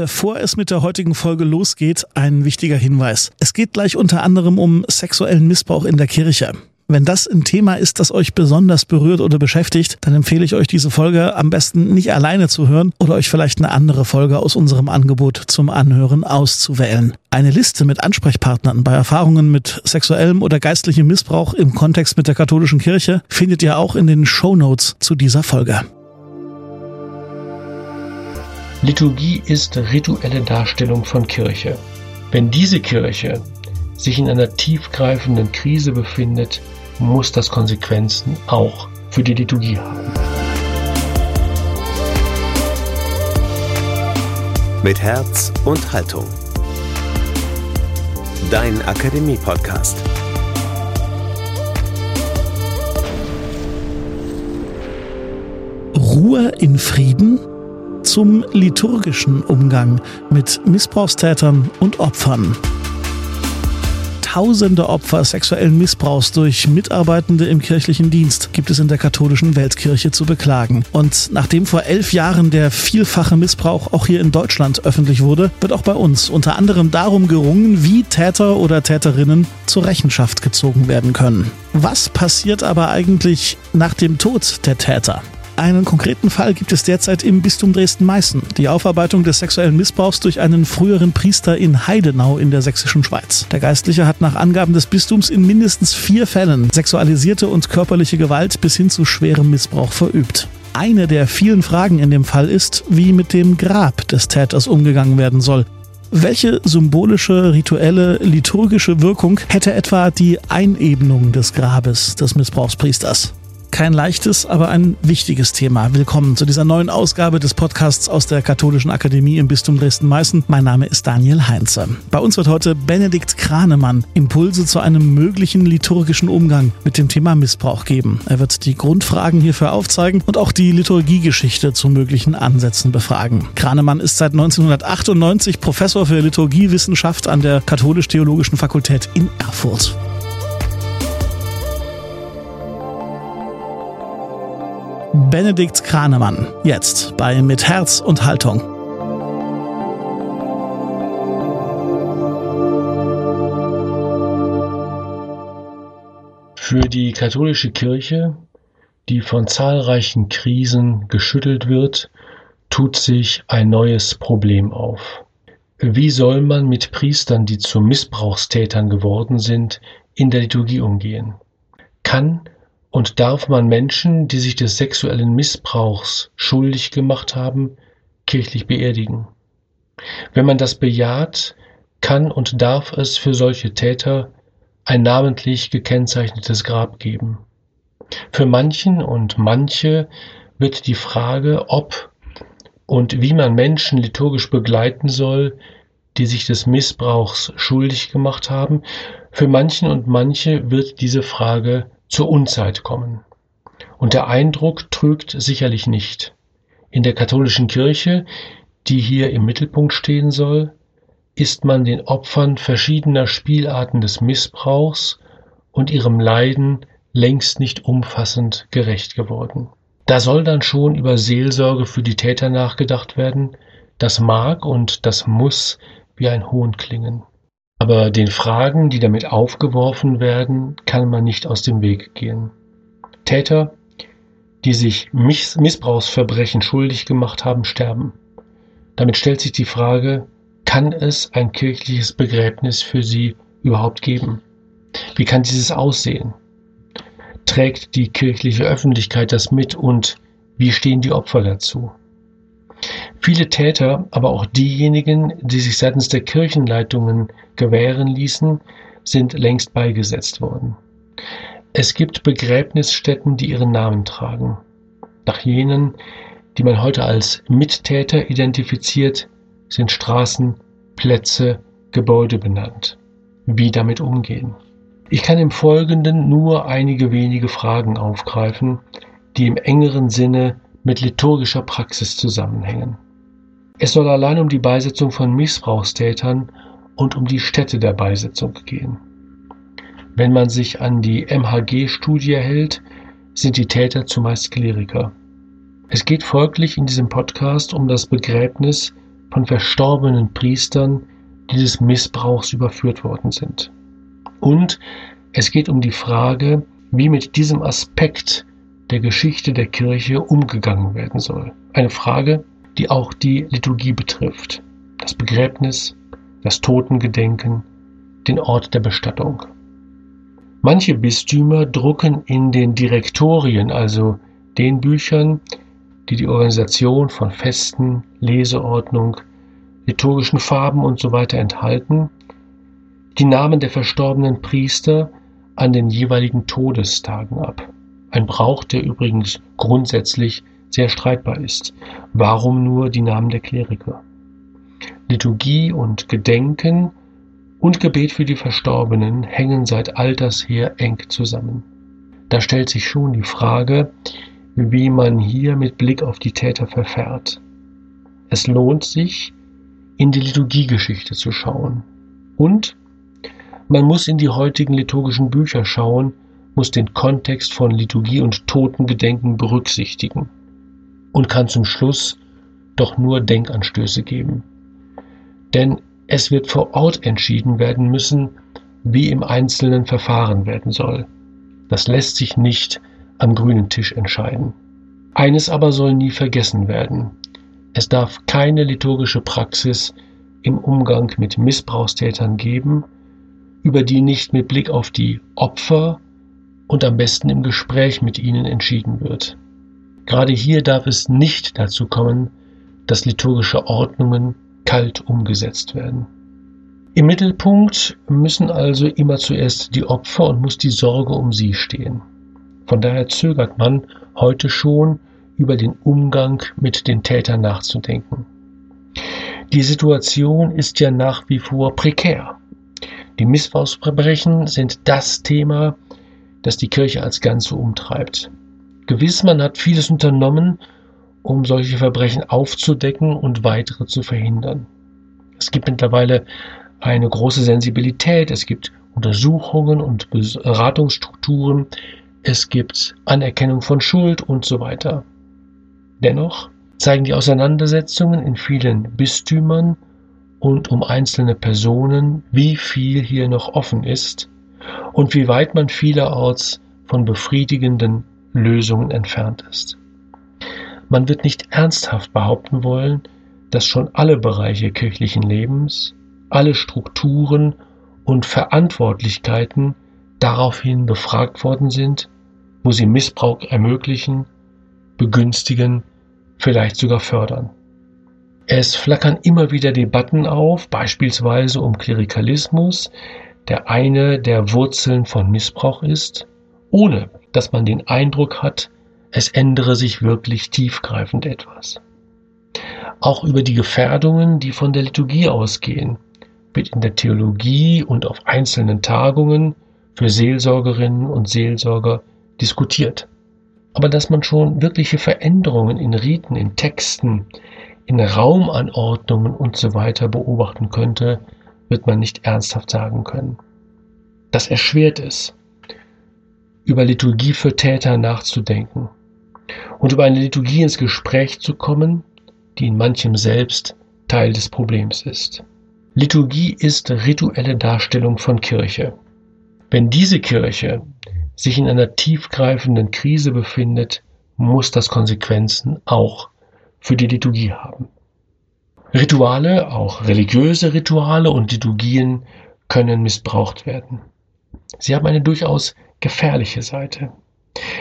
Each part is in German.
Bevor es mit der heutigen Folge losgeht, ein wichtiger Hinweis. Es geht gleich unter anderem um sexuellen Missbrauch in der Kirche. Wenn das ein Thema ist, das euch besonders berührt oder beschäftigt, dann empfehle ich euch diese Folge am besten nicht alleine zu hören oder euch vielleicht eine andere Folge aus unserem Angebot zum Anhören auszuwählen. Eine Liste mit Ansprechpartnern bei Erfahrungen mit sexuellem oder geistlichem Missbrauch im Kontext mit der katholischen Kirche findet ihr auch in den Show Notes zu dieser Folge. Liturgie ist rituelle Darstellung von Kirche. Wenn diese Kirche sich in einer tiefgreifenden Krise befindet, muss das Konsequenzen auch für die Liturgie haben. Mit Herz und Haltung. Dein Akademie-Podcast. Ruhe in Frieden zum liturgischen Umgang mit Missbrauchstätern und Opfern. Tausende Opfer sexuellen Missbrauchs durch Mitarbeitende im kirchlichen Dienst gibt es in der katholischen Weltkirche zu beklagen. Und nachdem vor elf Jahren der vielfache Missbrauch auch hier in Deutschland öffentlich wurde, wird auch bei uns unter anderem darum gerungen, wie Täter oder Täterinnen zur Rechenschaft gezogen werden können. Was passiert aber eigentlich nach dem Tod der Täter? Einen konkreten Fall gibt es derzeit im Bistum Dresden-Meißen. Die Aufarbeitung des sexuellen Missbrauchs durch einen früheren Priester in Heidenau in der sächsischen Schweiz. Der Geistliche hat nach Angaben des Bistums in mindestens vier Fällen sexualisierte und körperliche Gewalt bis hin zu schwerem Missbrauch verübt. Eine der vielen Fragen in dem Fall ist, wie mit dem Grab des Täters umgegangen werden soll. Welche symbolische, rituelle, liturgische Wirkung hätte etwa die Einebnung des Grabes des Missbrauchspriesters? Kein leichtes, aber ein wichtiges Thema. Willkommen zu dieser neuen Ausgabe des Podcasts aus der Katholischen Akademie im Bistum Dresden-Meißen. Mein Name ist Daniel Heinze. Bei uns wird heute Benedikt Kranemann Impulse zu einem möglichen liturgischen Umgang mit dem Thema Missbrauch geben. Er wird die Grundfragen hierfür aufzeigen und auch die Liturgiegeschichte zu möglichen Ansätzen befragen. Kranemann ist seit 1998 Professor für Liturgiewissenschaft an der Katholisch-Theologischen Fakultät in Erfurt. Benedikt Kranemann. Jetzt bei Mit Herz und Haltung. Für die katholische Kirche, die von zahlreichen Krisen geschüttelt wird, tut sich ein neues Problem auf. Wie soll man mit Priestern, die zu Missbrauchstätern geworden sind, in der Liturgie umgehen? Kann und darf man Menschen, die sich des sexuellen Missbrauchs schuldig gemacht haben, kirchlich beerdigen. Wenn man das bejaht, kann und darf es für solche Täter ein namentlich gekennzeichnetes Grab geben. Für manchen und manche wird die Frage, ob und wie man Menschen liturgisch begleiten soll, die sich des Missbrauchs schuldig gemacht haben, für manchen und manche wird diese Frage zur Unzeit kommen. Und der Eindruck trügt sicherlich nicht. In der katholischen Kirche, die hier im Mittelpunkt stehen soll, ist man den Opfern verschiedener Spielarten des Missbrauchs und ihrem Leiden längst nicht umfassend gerecht geworden. Da soll dann schon über Seelsorge für die Täter nachgedacht werden, das mag und das muss wie ein Hohn klingen. Aber den Fragen, die damit aufgeworfen werden, kann man nicht aus dem Weg gehen. Täter, die sich Missbrauchsverbrechen schuldig gemacht haben, sterben. Damit stellt sich die Frage, kann es ein kirchliches Begräbnis für sie überhaupt geben? Wie kann dieses aussehen? Trägt die kirchliche Öffentlichkeit das mit und wie stehen die Opfer dazu? Viele Täter, aber auch diejenigen, die sich seitens der Kirchenleitungen gewähren ließen, sind längst beigesetzt worden. Es gibt Begräbnisstätten, die ihren Namen tragen. Nach jenen, die man heute als Mittäter identifiziert, sind Straßen, Plätze, Gebäude benannt. Wie damit umgehen? Ich kann im Folgenden nur einige wenige Fragen aufgreifen, die im engeren Sinne mit liturgischer Praxis zusammenhängen. Es soll allein um die Beisetzung von Missbrauchstätern und um die Stätte der Beisetzung gehen. Wenn man sich an die MHG-Studie hält, sind die Täter zumeist Kleriker. Es geht folglich in diesem Podcast um das Begräbnis von verstorbenen Priestern dieses Missbrauchs überführt worden sind. Und es geht um die Frage, wie mit diesem Aspekt der Geschichte der Kirche umgegangen werden soll. Eine Frage, die auch die Liturgie betrifft. Das Begräbnis, das Totengedenken, den Ort der Bestattung. Manche Bistümer drucken in den Direktorien, also den Büchern, die die Organisation von Festen, Leseordnung, liturgischen Farben usw. So enthalten, die Namen der verstorbenen Priester an den jeweiligen Todestagen ab. Ein Brauch, der übrigens grundsätzlich sehr streitbar ist. Warum nur die Namen der Kleriker? Liturgie und Gedenken und Gebet für die Verstorbenen hängen seit alters her eng zusammen. Da stellt sich schon die Frage, wie man hier mit Blick auf die Täter verfährt. Es lohnt sich, in die Liturgiegeschichte zu schauen. Und man muss in die heutigen liturgischen Bücher schauen, muss den Kontext von Liturgie und Totengedenken berücksichtigen und kann zum Schluss doch nur Denkanstöße geben. Denn es wird vor Ort entschieden werden müssen, wie im Einzelnen verfahren werden soll. Das lässt sich nicht am grünen Tisch entscheiden. Eines aber soll nie vergessen werden. Es darf keine liturgische Praxis im Umgang mit Missbrauchstätern geben, über die nicht mit Blick auf die Opfer und am besten im Gespräch mit ihnen entschieden wird. Gerade hier darf es nicht dazu kommen, dass liturgische Ordnungen kalt umgesetzt werden. Im Mittelpunkt müssen also immer zuerst die Opfer und muss die Sorge um sie stehen. Von daher zögert man heute schon über den Umgang mit den Tätern nachzudenken. Die Situation ist ja nach wie vor prekär. Die Missbrauchsverbrechen sind das Thema, das die Kirche als Ganze umtreibt. Gewiss, man hat vieles unternommen, um solche Verbrechen aufzudecken und weitere zu verhindern. Es gibt mittlerweile eine große Sensibilität, es gibt Untersuchungen und Beratungsstrukturen, es gibt Anerkennung von Schuld und so weiter. Dennoch zeigen die Auseinandersetzungen in vielen Bistümern und um einzelne Personen, wie viel hier noch offen ist und wie weit man vielerorts von befriedigenden Lösungen entfernt ist. Man wird nicht ernsthaft behaupten wollen, dass schon alle Bereiche kirchlichen Lebens, alle Strukturen und Verantwortlichkeiten daraufhin befragt worden sind, wo sie Missbrauch ermöglichen, begünstigen, vielleicht sogar fördern. Es flackern immer wieder Debatten auf, beispielsweise um Klerikalismus, der eine der Wurzeln von Missbrauch ist, ohne dass man den Eindruck hat, es ändere sich wirklich tiefgreifend etwas. Auch über die Gefährdungen, die von der Liturgie ausgehen, wird in der Theologie und auf einzelnen Tagungen für Seelsorgerinnen und Seelsorger diskutiert. Aber dass man schon wirkliche Veränderungen in Riten, in Texten, in Raumanordnungen und so beobachten könnte, wird man nicht ernsthaft sagen können. Das erschwert es, über Liturgie für Täter nachzudenken und über eine Liturgie ins Gespräch zu kommen, die in manchem selbst Teil des Problems ist. Liturgie ist rituelle Darstellung von Kirche. Wenn diese Kirche sich in einer tiefgreifenden Krise befindet, muss das Konsequenzen auch für die Liturgie haben. Rituale, auch religiöse Rituale und Liturgien können missbraucht werden. Sie haben eine durchaus gefährliche Seite.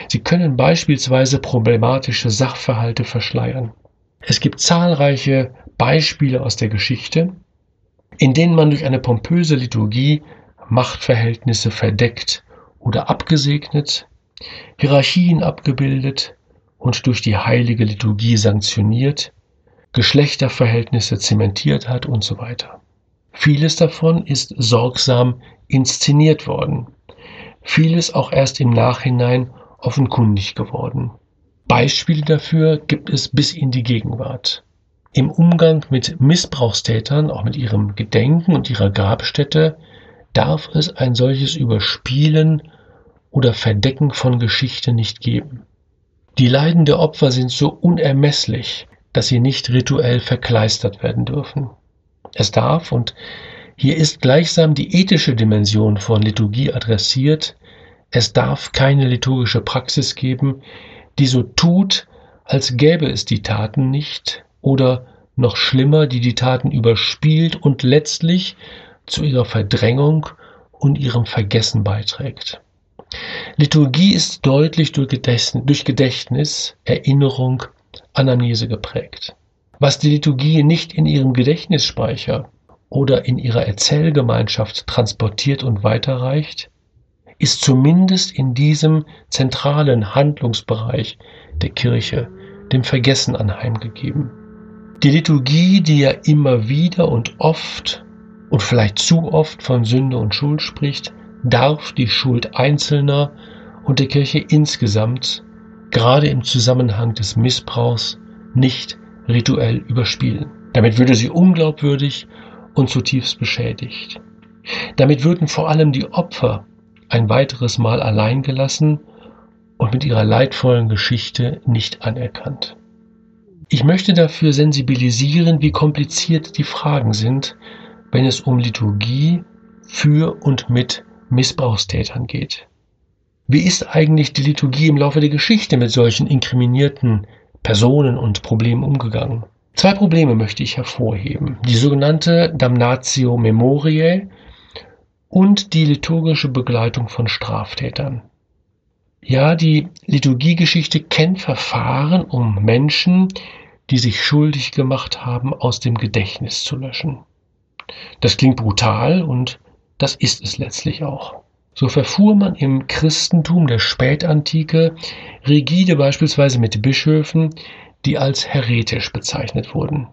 Sie können beispielsweise problematische Sachverhalte verschleiern. Es gibt zahlreiche Beispiele aus der Geschichte, in denen man durch eine pompöse Liturgie Machtverhältnisse verdeckt oder abgesegnet, Hierarchien abgebildet und durch die heilige Liturgie sanktioniert, Geschlechterverhältnisse zementiert hat und so weiter. Vieles davon ist sorgsam inszeniert worden, vieles auch erst im Nachhinein offenkundig geworden. Beispiele dafür gibt es bis in die Gegenwart. Im Umgang mit Missbrauchstätern, auch mit ihrem Gedenken und ihrer Grabstätte, darf es ein solches Überspielen oder Verdecken von Geschichte nicht geben. Die Leiden der Opfer sind so unermesslich, dass sie nicht rituell verkleistert werden dürfen. Es darf, und hier ist gleichsam die ethische Dimension von Liturgie adressiert, es darf keine liturgische Praxis geben, die so tut, als gäbe es die Taten nicht oder noch schlimmer, die die Taten überspielt und letztlich zu ihrer Verdrängung und ihrem Vergessen beiträgt. Liturgie ist deutlich durch Gedächtnis, Erinnerung, Anamnese geprägt. Was die Liturgie nicht in ihrem Gedächtnisspeicher oder in ihrer Erzählgemeinschaft transportiert und weiterreicht, ist zumindest in diesem zentralen Handlungsbereich der Kirche dem Vergessen anheimgegeben. Die Liturgie, die ja immer wieder und oft und vielleicht zu oft von Sünde und Schuld spricht, darf die Schuld Einzelner und der Kirche insgesamt, gerade im Zusammenhang des Missbrauchs, nicht rituell überspielen. Damit würde sie unglaubwürdig und zutiefst beschädigt. Damit würden vor allem die Opfer ein weiteres Mal allein gelassen und mit ihrer leidvollen Geschichte nicht anerkannt. Ich möchte dafür sensibilisieren, wie kompliziert die Fragen sind, wenn es um Liturgie für und mit Missbrauchstätern geht. Wie ist eigentlich die Liturgie im Laufe der Geschichte mit solchen inkriminierten Personen und Problemen umgegangen? Zwei Probleme möchte ich hervorheben. Die sogenannte Damnatio Memoriae und die liturgische Begleitung von Straftätern. Ja, die Liturgiegeschichte kennt Verfahren, um Menschen, die sich schuldig gemacht haben, aus dem Gedächtnis zu löschen. Das klingt brutal und das ist es letztlich auch. So verfuhr man im Christentum der Spätantike rigide beispielsweise mit Bischöfen, die als heretisch bezeichnet wurden.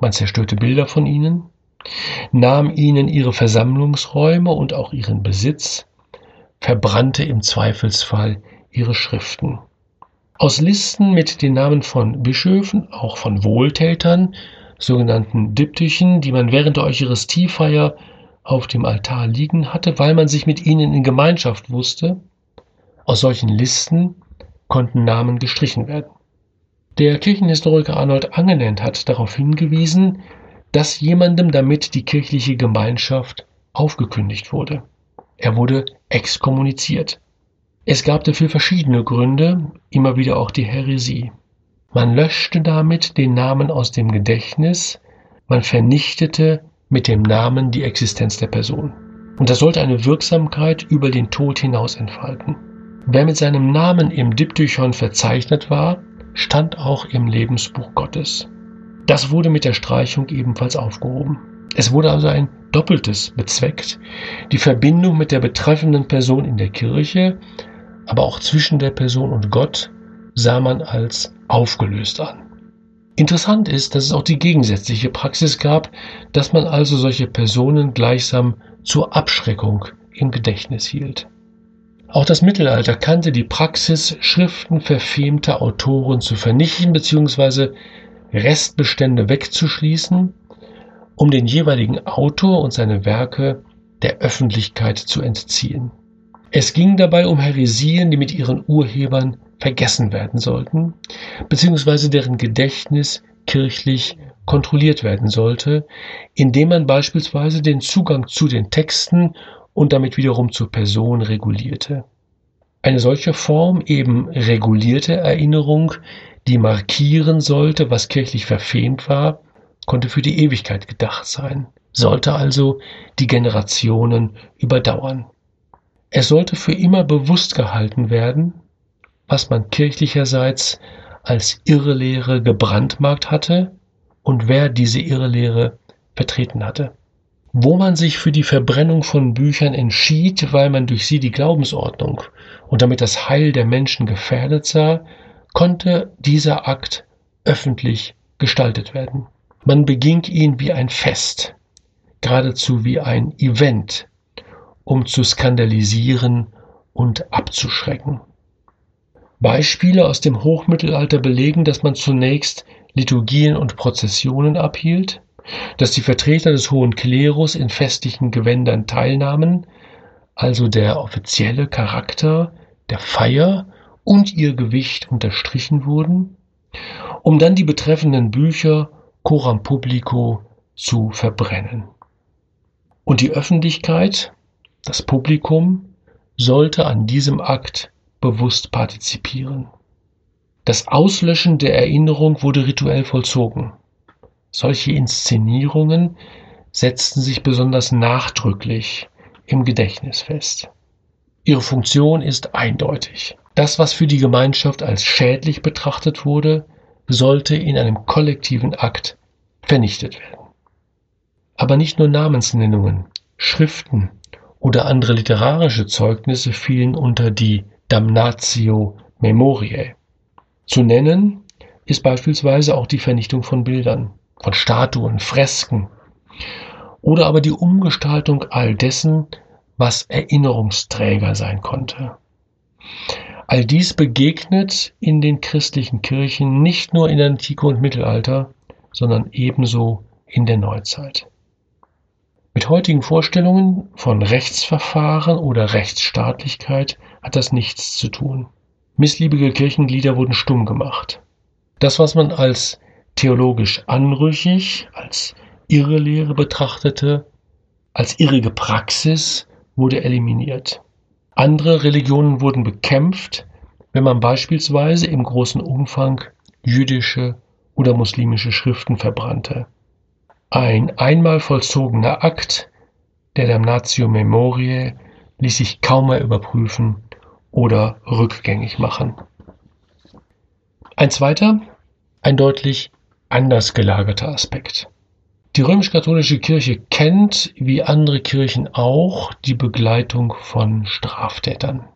Man zerstörte Bilder von ihnen, nahm ihnen ihre Versammlungsräume und auch ihren Besitz, verbrannte im Zweifelsfall ihre Schriften. Aus Listen mit den Namen von Bischöfen, auch von Wohltätern, sogenannten Diptychen, die man während der Eucharistiefeier auf dem Altar liegen hatte, weil man sich mit ihnen in Gemeinschaft wusste. Aus solchen Listen konnten Namen gestrichen werden. Der Kirchenhistoriker Arnold Angenent hat darauf hingewiesen, dass jemandem damit die kirchliche Gemeinschaft aufgekündigt wurde. Er wurde exkommuniziert. Es gab dafür verschiedene Gründe, immer wieder auch die Häresie. Man löschte damit den Namen aus dem Gedächtnis, man vernichtete mit dem Namen die Existenz der Person. Und das sollte eine Wirksamkeit über den Tod hinaus entfalten. Wer mit seinem Namen im Diptychon verzeichnet war, stand auch im Lebensbuch Gottes. Das wurde mit der Streichung ebenfalls aufgehoben. Es wurde also ein Doppeltes bezweckt, die Verbindung mit der betreffenden Person in der Kirche, aber auch zwischen der Person und Gott sah man als aufgelöst an. Interessant ist, dass es auch die gegensätzliche Praxis gab, dass man also solche Personen gleichsam zur Abschreckung im Gedächtnis hielt. Auch das Mittelalter kannte die Praxis, Schriften verfemter Autoren zu vernichten bzw. Restbestände wegzuschließen, um den jeweiligen Autor und seine Werke der Öffentlichkeit zu entziehen. Es ging dabei um Heresien, die mit ihren Urhebern vergessen werden sollten, beziehungsweise deren Gedächtnis kirchlich kontrolliert werden sollte, indem man beispielsweise den Zugang zu den Texten und damit wiederum zur Person regulierte. Eine solche Form eben regulierte Erinnerung, die markieren sollte, was kirchlich verfemt war, konnte für die Ewigkeit gedacht sein, sollte also die Generationen überdauern. Es sollte für immer bewusst gehalten werden, was man kirchlicherseits als Irrlehre gebrandmarkt hatte und wer diese Irrlehre vertreten hatte. Wo man sich für die Verbrennung von Büchern entschied, weil man durch sie die Glaubensordnung und damit das Heil der Menschen gefährdet sah, konnte dieser Akt öffentlich gestaltet werden. Man beging ihn wie ein Fest, geradezu wie ein Event, um zu skandalisieren und abzuschrecken. Beispiele aus dem Hochmittelalter belegen, dass man zunächst Liturgien und Prozessionen abhielt, dass die Vertreter des hohen Klerus in festlichen Gewändern teilnahmen, also der offizielle Charakter der Feier und ihr Gewicht unterstrichen wurden, um dann die betreffenden Bücher coram publico zu verbrennen. Und die Öffentlichkeit, das Publikum, sollte an diesem Akt bewusst partizipieren. Das Auslöschen der Erinnerung wurde rituell vollzogen. Solche Inszenierungen setzten sich besonders nachdrücklich im Gedächtnis fest. Ihre Funktion ist eindeutig. Das, was für die Gemeinschaft als schädlich betrachtet wurde, sollte in einem kollektiven Akt vernichtet werden. Aber nicht nur Namensnennungen, Schriften oder andere literarische Zeugnisse fielen unter die Damnatio Memoriae. Zu nennen ist beispielsweise auch die Vernichtung von Bildern, von Statuen, Fresken oder aber die Umgestaltung all dessen, was Erinnerungsträger sein konnte. All dies begegnet in den christlichen Kirchen nicht nur in der Antike und Mittelalter, sondern ebenso in der Neuzeit. Mit heutigen Vorstellungen von Rechtsverfahren oder Rechtsstaatlichkeit hat das nichts zu tun. Missliebige Kirchenglieder wurden stumm gemacht. Das, was man als theologisch anrüchig, als irre Lehre betrachtete, als irrige Praxis, wurde eliminiert. Andere Religionen wurden bekämpft, wenn man beispielsweise im großen Umfang jüdische oder muslimische Schriften verbrannte. Ein einmal vollzogener Akt der Damnatio Memoriae ließ sich kaum mehr überprüfen oder rückgängig machen. Ein zweiter, ein deutlich anders gelagerter Aspekt. Die römisch-katholische Kirche kennt, wie andere Kirchen auch, die Begleitung von Straftätern.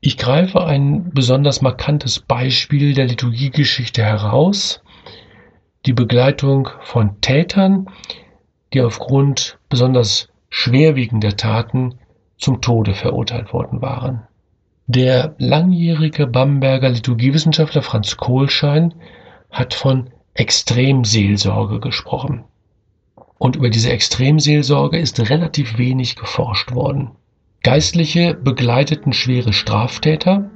Ich greife ein besonders markantes Beispiel der Liturgiegeschichte heraus, die Begleitung von Tätern, die aufgrund besonders schwerwiegender Taten zum Tode verurteilt worden waren. Der langjährige Bamberger Liturgiewissenschaftler Franz Kohlschein hat von Extremseelsorge gesprochen. Und über diese Extremseelsorge ist relativ wenig geforscht worden. Geistliche begleiteten schwere Straftäter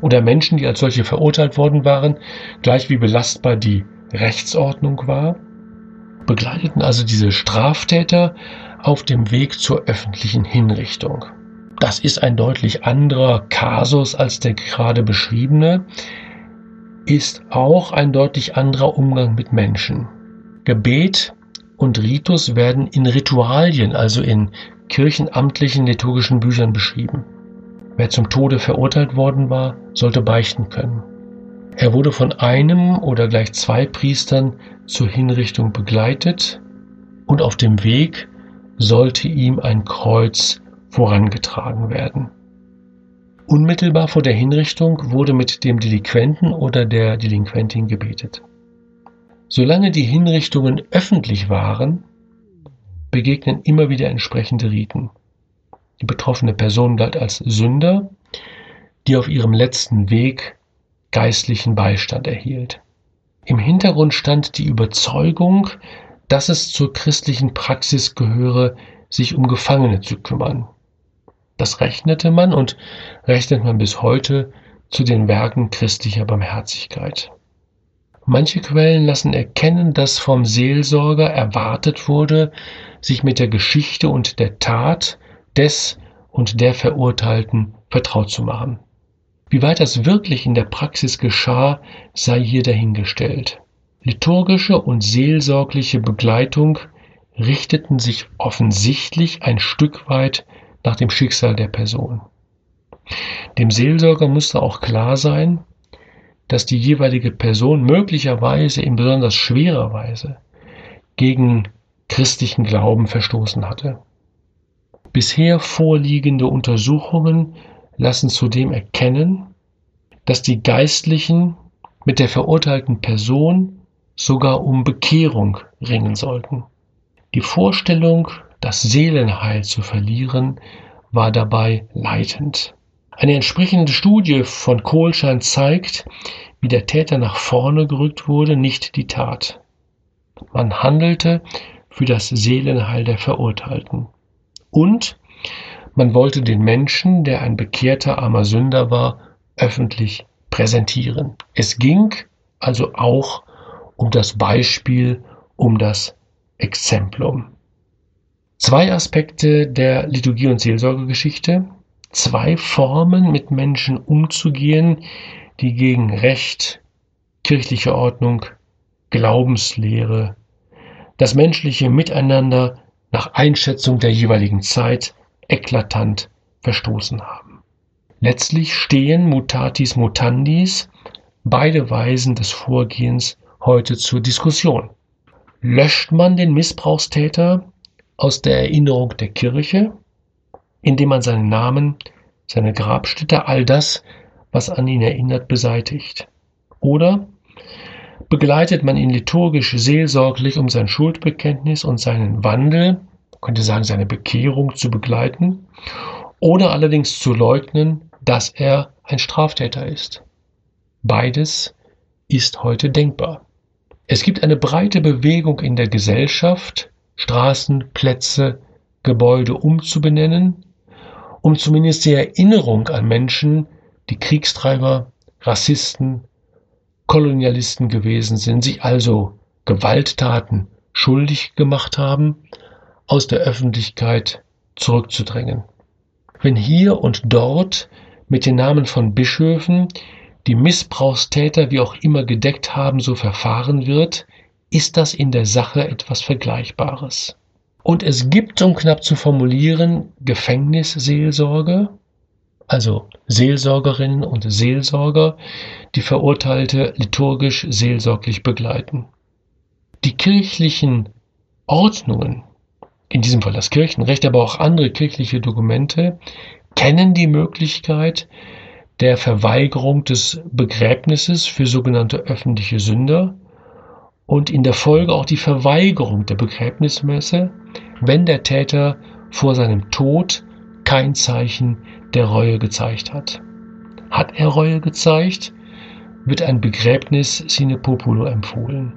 oder Menschen, die als solche verurteilt worden waren, gleich wie belastbar die Rechtsordnung war, begleiteten also diese Straftäter auf dem Weg zur öffentlichen Hinrichtung. Das ist ein deutlich anderer Kasus als der gerade beschriebene, ist auch ein deutlich anderer Umgang mit Menschen. Gebet und Ritus werden in Ritualien, also in kirchenamtlichen liturgischen Büchern beschrieben. Wer zum Tode verurteilt worden war, sollte beichten können. Er wurde von einem oder gleich zwei Priestern zur Hinrichtung begleitet und auf dem Weg sollte ihm ein Kreuz vorangetragen werden. Unmittelbar vor der Hinrichtung wurde mit dem Delinquenten oder der Delinquentin gebetet. Solange die Hinrichtungen öffentlich waren, begegnen immer wieder entsprechende Riten. Die betroffene Person galt als Sünder, die auf ihrem letzten Weg geistlichen Beistand erhielt. Im Hintergrund stand die Überzeugung, dass es zur christlichen Praxis gehöre, sich um Gefangene zu kümmern. Das rechnete man und rechnet man bis heute zu den Werken christlicher Barmherzigkeit. Manche Quellen lassen erkennen, dass vom Seelsorger erwartet wurde, sich mit der Geschichte und der Tat des und der Verurteilten vertraut zu machen. Wie weit das wirklich in der Praxis geschah, sei hier dahingestellt. Liturgische und seelsorgliche Begleitung richteten sich offensichtlich ein Stück weit nach dem Schicksal der Person. Dem Seelsorger musste auch klar sein, dass die jeweilige Person möglicherweise in besonders schwerer Weise gegen christlichen Glauben verstoßen hatte. Bisher vorliegende Untersuchungen lassen zudem erkennen, dass die Geistlichen mit der verurteilten Person sogar um Bekehrung ringen sollten. Die Vorstellung, das Seelenheil zu verlieren, war dabei leitend. Eine entsprechende Studie von Kohlschein zeigt, wie der Täter nach vorne gerückt wurde, nicht die Tat. Man handelte für das Seelenheil der Verurteilten. Und man wollte den Menschen, der ein bekehrter armer Sünder war, öffentlich präsentieren. Es ging also auch um das Beispiel, um das Exemplum. Zwei Aspekte der Liturgie- und Seelsorgegeschichte, zwei Formen, mit Menschen umzugehen, die gegen Recht, kirchliche Ordnung, Glaubenslehre, das menschliche Miteinander nach Einschätzung der jeweiligen Zeit eklatant verstoßen haben. Letztlich stehen mutatis mutandis beide Weisen des Vorgehens heute zur Diskussion. Löscht man den Missbrauchstäter aus der Erinnerung der Kirche, indem man seinen Namen, seine Grabstätte, all das, was an ihn erinnert, beseitigt? Oder begleitet man ihn liturgisch seelsorglich, um sein Schuldbekenntnis und seinen Wandel, man könnte sagen seine Bekehrung zu begleiten, oder allerdings zu leugnen, dass er ein Straftäter ist. Beides ist heute denkbar. Es gibt eine breite Bewegung in der Gesellschaft, Straßen, Plätze, Gebäude umzubenennen, um zumindest die Erinnerung an Menschen, die Kriegstreiber, Rassisten, Kolonialisten gewesen sind, sich also Gewalttaten schuldig gemacht haben, aus der Öffentlichkeit zurückzudrängen. Wenn hier und dort mit den Namen von Bischöfen die Missbrauchstäter wie auch immer gedeckt haben, so verfahren wird, ist das in der Sache etwas Vergleichbares. Und es gibt, um knapp zu formulieren, Gefängnisseelsorge, also Seelsorgerinnen und Seelsorger, die Verurteilte liturgisch seelsorglich begleiten. Die kirchlichen Ordnungen, in diesem Fall das Kirchenrecht, aber auch andere kirchliche Dokumente, kennen die Möglichkeit der Verweigerung des Begräbnisses für sogenannte öffentliche Sünder und in der Folge auch die Verweigerung der Begräbnismesse, wenn der Täter vor seinem Tod kein Zeichen der Reue gezeigt hat. Hat er Reue gezeigt, wird ein Begräbnis sine populo empfohlen.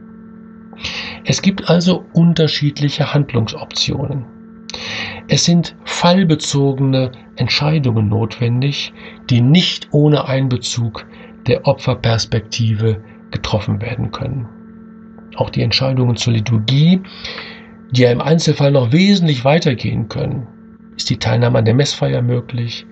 Es gibt also unterschiedliche Handlungsoptionen. Es sind fallbezogene Entscheidungen notwendig, die nicht ohne Einbezug der Opferperspektive getroffen werden können. Auch die Entscheidungen zur Liturgie, die ja im Einzelfall noch wesentlich weitergehen können. Ist die Teilnahme an der Messfeier möglich?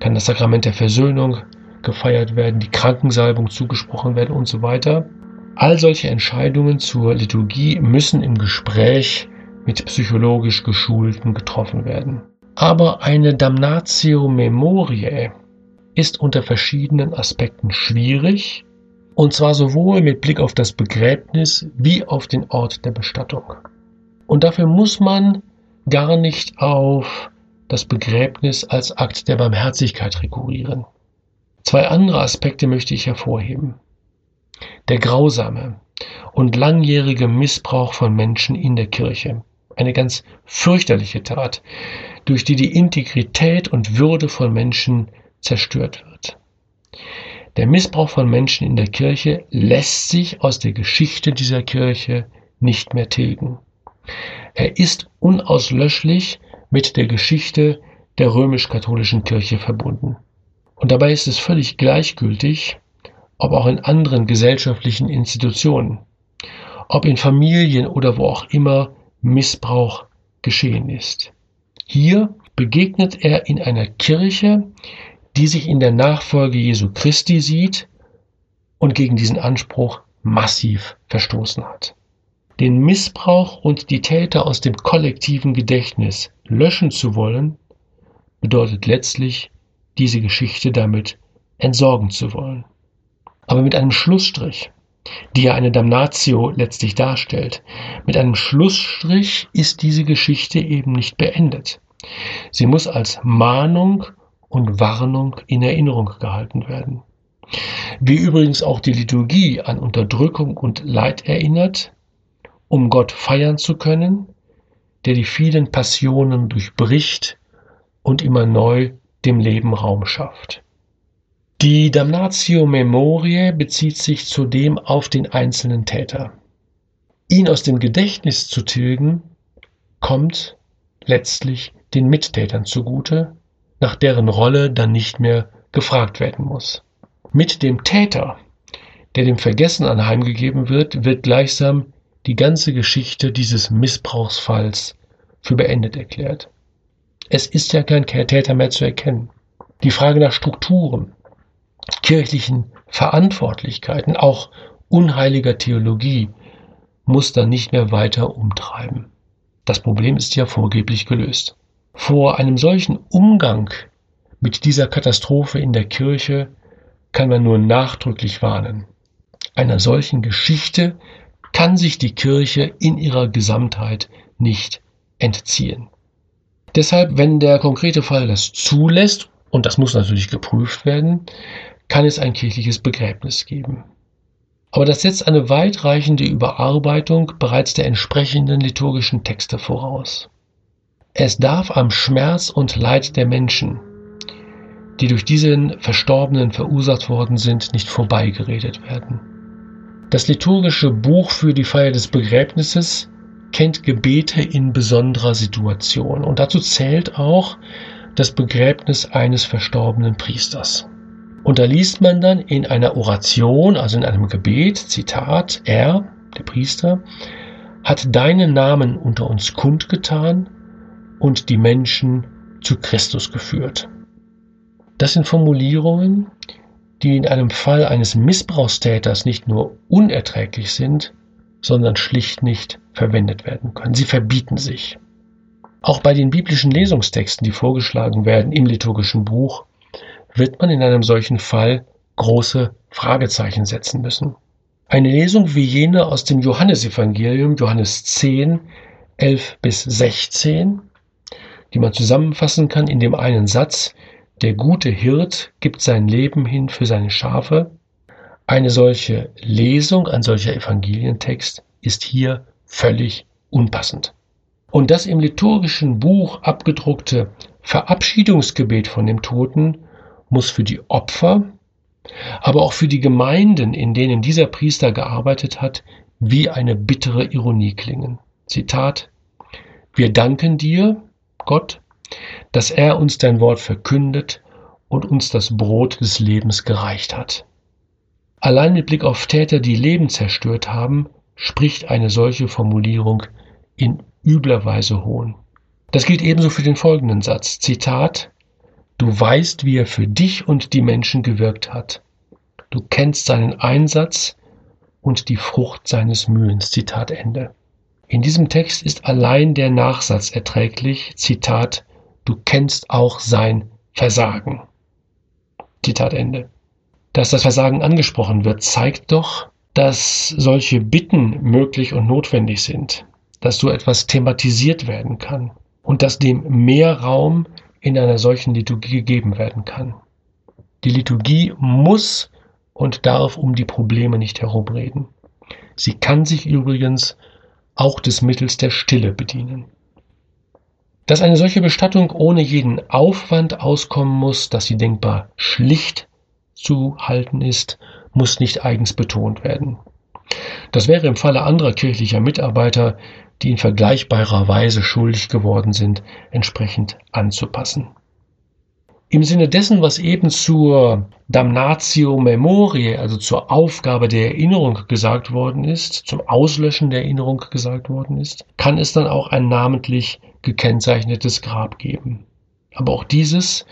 Kann das Sakrament der Versöhnung gefeiert werden, die Krankensalbung zugesprochen werden und so weiter? All solche Entscheidungen zur Liturgie müssen im Gespräch mit psychologisch Geschulten getroffen werden. Aber eine Damnatio Memoriae ist unter verschiedenen Aspekten schwierig, und zwar sowohl mit Blick auf das Begräbnis wie auf den Ort der Bestattung. Und dafür muss man gar nicht auf das Begräbnis als Akt der Barmherzigkeit rekurrieren. Zwei andere Aspekte möchte ich hervorheben. Der grausame und langjährige Missbrauch von Menschen in der Kirche. Eine ganz fürchterliche Tat, durch die die Integrität und Würde von Menschen zerstört wird. Der Missbrauch von Menschen in der Kirche lässt sich aus der Geschichte dieser Kirche nicht mehr tilgen. Er ist unauslöschlich mit der Geschichte der römisch-katholischen Kirche verbunden. Und dabei ist es völlig gleichgültig, ob auch in anderen gesellschaftlichen Institutionen, ob in Familien oder wo auch immer Missbrauch geschehen ist. Hier begegnet er in einer Kirche, die sich in der Nachfolge Jesu Christi sieht und gegen diesen Anspruch massiv verstoßen hat. Den Missbrauch und die Täter aus dem kollektiven Gedächtnis löschen zu wollen, bedeutet letztlich, diese Geschichte damit entsorgen zu wollen. Aber mit einem Schlussstrich, die ja eine Damnatio letztlich darstellt, mit einem Schlussstrich ist diese Geschichte eben nicht beendet. Sie muss als Mahnung und Warnung in Erinnerung gehalten werden. Wie übrigens auch die Liturgie an Unterdrückung und Leid erinnert, um Gott feiern zu können, der die vielen Passionen durchbricht und immer neu dem Leben Raum schafft. Die Damnatio Memoriae bezieht sich zudem auf den einzelnen Täter. Ihn aus dem Gedächtnis zu tilgen, kommt letztlich den Mittätern zugute, nach deren Rolle dann nicht mehr gefragt werden muss. Mit dem Täter, der dem Vergessen anheimgegeben wird, wird gleichsam die ganze Geschichte dieses Missbrauchsfalls für beendet erklärt. Es ist ja kein Täter mehr zu erkennen. Die Frage nach Strukturen, kirchlichen Verantwortlichkeiten, auch unheiliger Theologie muss dann nicht mehr weiter umtreiben. Das Problem ist ja vorgeblich gelöst. Vor einem solchen Umgang mit dieser Katastrophe in der Kirche kann man nur nachdrücklich warnen. Einer solchen Geschichte kann sich die Kirche in ihrer Gesamtheit nicht entziehen. Deshalb, wenn der konkrete Fall das zulässt, und das muss natürlich geprüft werden, kann es ein kirchliches Begräbnis geben. Aber das setzt eine weitreichende Überarbeitung bereits der entsprechenden liturgischen Texte voraus. Es darf am Schmerz und Leid der Menschen, die durch diesen Verstorbenen verursacht worden sind, nicht vorbeigeredet werden. Das liturgische Buch für die Feier des Begräbnisses kennt Gebete in besonderer Situation und dazu zählt auch das Begräbnis eines verstorbenen Priesters. Und da liest man dann in einer Oration, also in einem Gebet, Zitat, er, der Priester, hat deinen Namen unter uns kundgetan und die Menschen zu Christus geführt. Das sind Formulierungen, die in einem Fall eines Missbrauchstäters nicht nur unerträglich sind, sondern schlicht nicht verwendet werden können. Sie verbieten sich. Auch bei den biblischen Lesungstexten, die vorgeschlagen werden im liturgischen Buch, wird man in einem solchen Fall große Fragezeichen setzen müssen. Eine Lesung wie jene aus dem Johannesevangelium, Johannes 10, 11 bis 16, die man zusammenfassen kann in dem einen Satz, der gute Hirt gibt sein Leben hin für seine Schafe. Eine solche Lesung, ein solcher Evangelientext ist hier völlig unpassend. Und das im liturgischen Buch abgedruckte Verabschiedungsgebet von dem Toten muss für die Opfer, aber auch für die Gemeinden, in denen dieser Priester gearbeitet hat, wie eine bittere Ironie klingen. Zitat Wir danken dir, Gott, dass er uns dein Wort verkündet und uns das Brot des Lebens gereicht hat. Allein mit Blick auf Täter, die Leben zerstört haben, spricht eine solche Formulierung in übler Weise Hohn. Das gilt ebenso für den folgenden Satz. Zitat Du weißt, wie er für dich und die Menschen gewirkt hat. Du kennst seinen Einsatz und die Frucht seines Mühens. Zitat Ende. In diesem Text ist allein der Nachsatz erträglich. Zitat Du kennst auch sein Versagen. Zitat Ende. Dass das Versagen angesprochen wird, zeigt doch, dass solche Bitten möglich und notwendig sind, dass so etwas thematisiert werden kann und dass dem mehr Raum in einer solchen Liturgie gegeben werden kann. Die Liturgie muss und darf um die Probleme nicht herumreden. Sie kann sich übrigens auch des Mittels der Stille bedienen. Dass eine solche Bestattung ohne jeden Aufwand auskommen muss, dass sie denkbar schlicht zu halten ist, muss nicht eigens betont werden. Das wäre im Falle anderer kirchlicher Mitarbeiter die in vergleichbarer Weise schuldig geworden sind, entsprechend anzupassen. Im Sinne dessen, was eben zur Damnatio Memoriae, also zur Aufgabe der Erinnerung gesagt worden ist, zum Auslöschen der Erinnerung gesagt worden ist, kann es dann auch ein namentlich gekennzeichnetes Grab geben. Aber auch dieses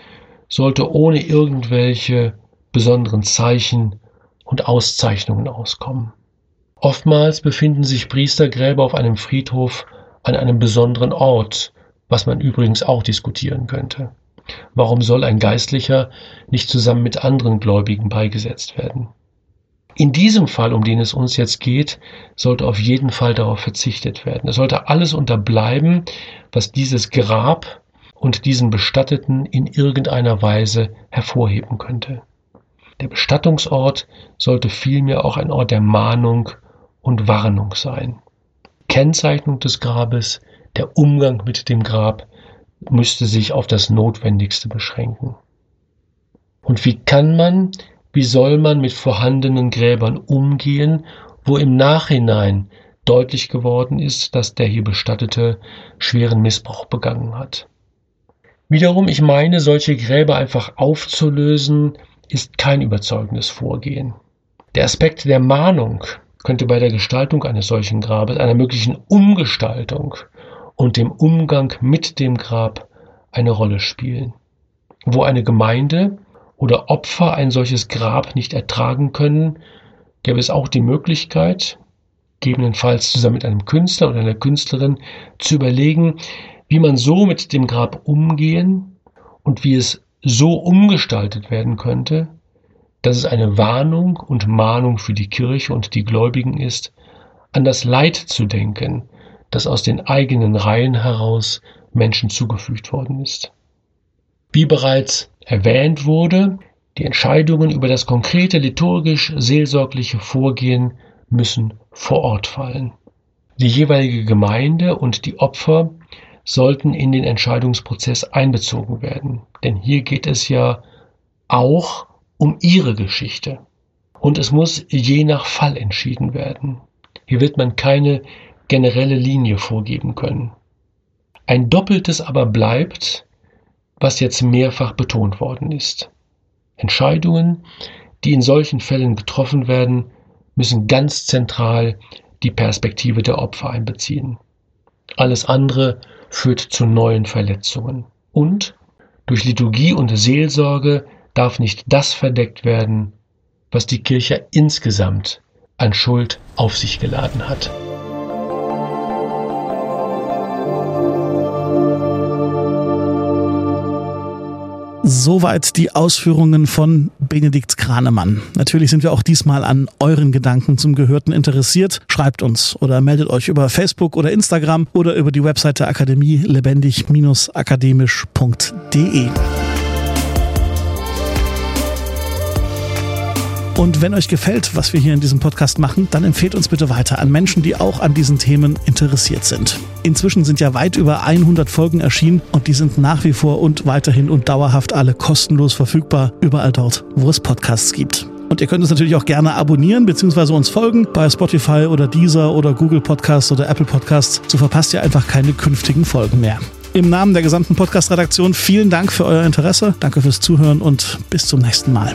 sollte ohne irgendwelche besonderen Zeichen und Auszeichnungen auskommen. Oftmals befinden sich Priestergräber auf einem Friedhof an einem besonderen Ort, was man übrigens auch diskutieren könnte. Warum soll ein Geistlicher nicht zusammen mit anderen Gläubigen beigesetzt werden? In diesem Fall, um den es uns jetzt geht, sollte auf jeden Fall darauf verzichtet werden. Es sollte alles unterbleiben, was dieses Grab und diesen Bestatteten in irgendeiner Weise hervorheben könnte. Der Bestattungsort sollte vielmehr auch ein Ort der Mahnung und Warnung sein. Kennzeichnung des Grabes, der Umgang mit dem Grab müsste sich auf das Notwendigste beschränken. Und wie kann man, wie soll man mit vorhandenen Gräbern umgehen, wo im Nachhinein deutlich geworden ist, dass der hier Bestattete schweren Missbrauch begangen hat? Wiederum, ich meine, solche Gräber einfach aufzulösen, ist kein überzeugendes Vorgehen. Der Aspekt der Mahnung könnte bei der Gestaltung eines solchen Grabes, einer möglichen Umgestaltung und dem Umgang mit dem Grab eine Rolle spielen. Wo eine Gemeinde oder Opfer ein solches Grab nicht ertragen können, gäbe es auch die Möglichkeit, gegebenenfalls zusammen mit einem Künstler oder einer Künstlerin zu überlegen, wie man so mit dem Grab umgehen und wie es so umgestaltet werden könnte, dass es eine Warnung und Mahnung für die Kirche und die Gläubigen ist, an das Leid zu denken, das aus den eigenen Reihen heraus Menschen zugefügt worden ist. Wie bereits erwähnt wurde, die Entscheidungen über das konkrete liturgisch-seelsorgliche Vorgehen müssen vor Ort fallen. Die jeweilige Gemeinde und die Opfer sollten in den Entscheidungsprozess einbezogen werden. Denn hier geht es ja auch um ihre Geschichte. Und es muss je nach Fall entschieden werden. Hier wird man keine generelle Linie vorgeben können. Ein doppeltes aber bleibt, was jetzt mehrfach betont worden ist. Entscheidungen, die in solchen Fällen getroffen werden, müssen ganz zentral die Perspektive der Opfer einbeziehen. Alles andere führt zu neuen Verletzungen. Und durch Liturgie und Seelsorge darf nicht das verdeckt werden, was die Kirche insgesamt an Schuld auf sich geladen hat. Soweit die Ausführungen von Benedikt Kranemann. Natürlich sind wir auch diesmal an euren Gedanken zum Gehörten interessiert. Schreibt uns oder meldet euch über Facebook oder Instagram oder über die Webseite Akademie lebendig-akademisch.de. Und wenn euch gefällt, was wir hier in diesem Podcast machen, dann empfehlt uns bitte weiter an Menschen, die auch an diesen Themen interessiert sind. Inzwischen sind ja weit über 100 Folgen erschienen und die sind nach wie vor und weiterhin und dauerhaft alle kostenlos verfügbar, überall dort, wo es Podcasts gibt. Und ihr könnt uns natürlich auch gerne abonnieren bzw. uns folgen bei Spotify oder Deezer oder Google Podcasts oder Apple Podcasts. So verpasst ihr einfach keine künftigen Folgen mehr. Im Namen der gesamten Podcast-Redaktion vielen Dank für euer Interesse, danke fürs Zuhören und bis zum nächsten Mal.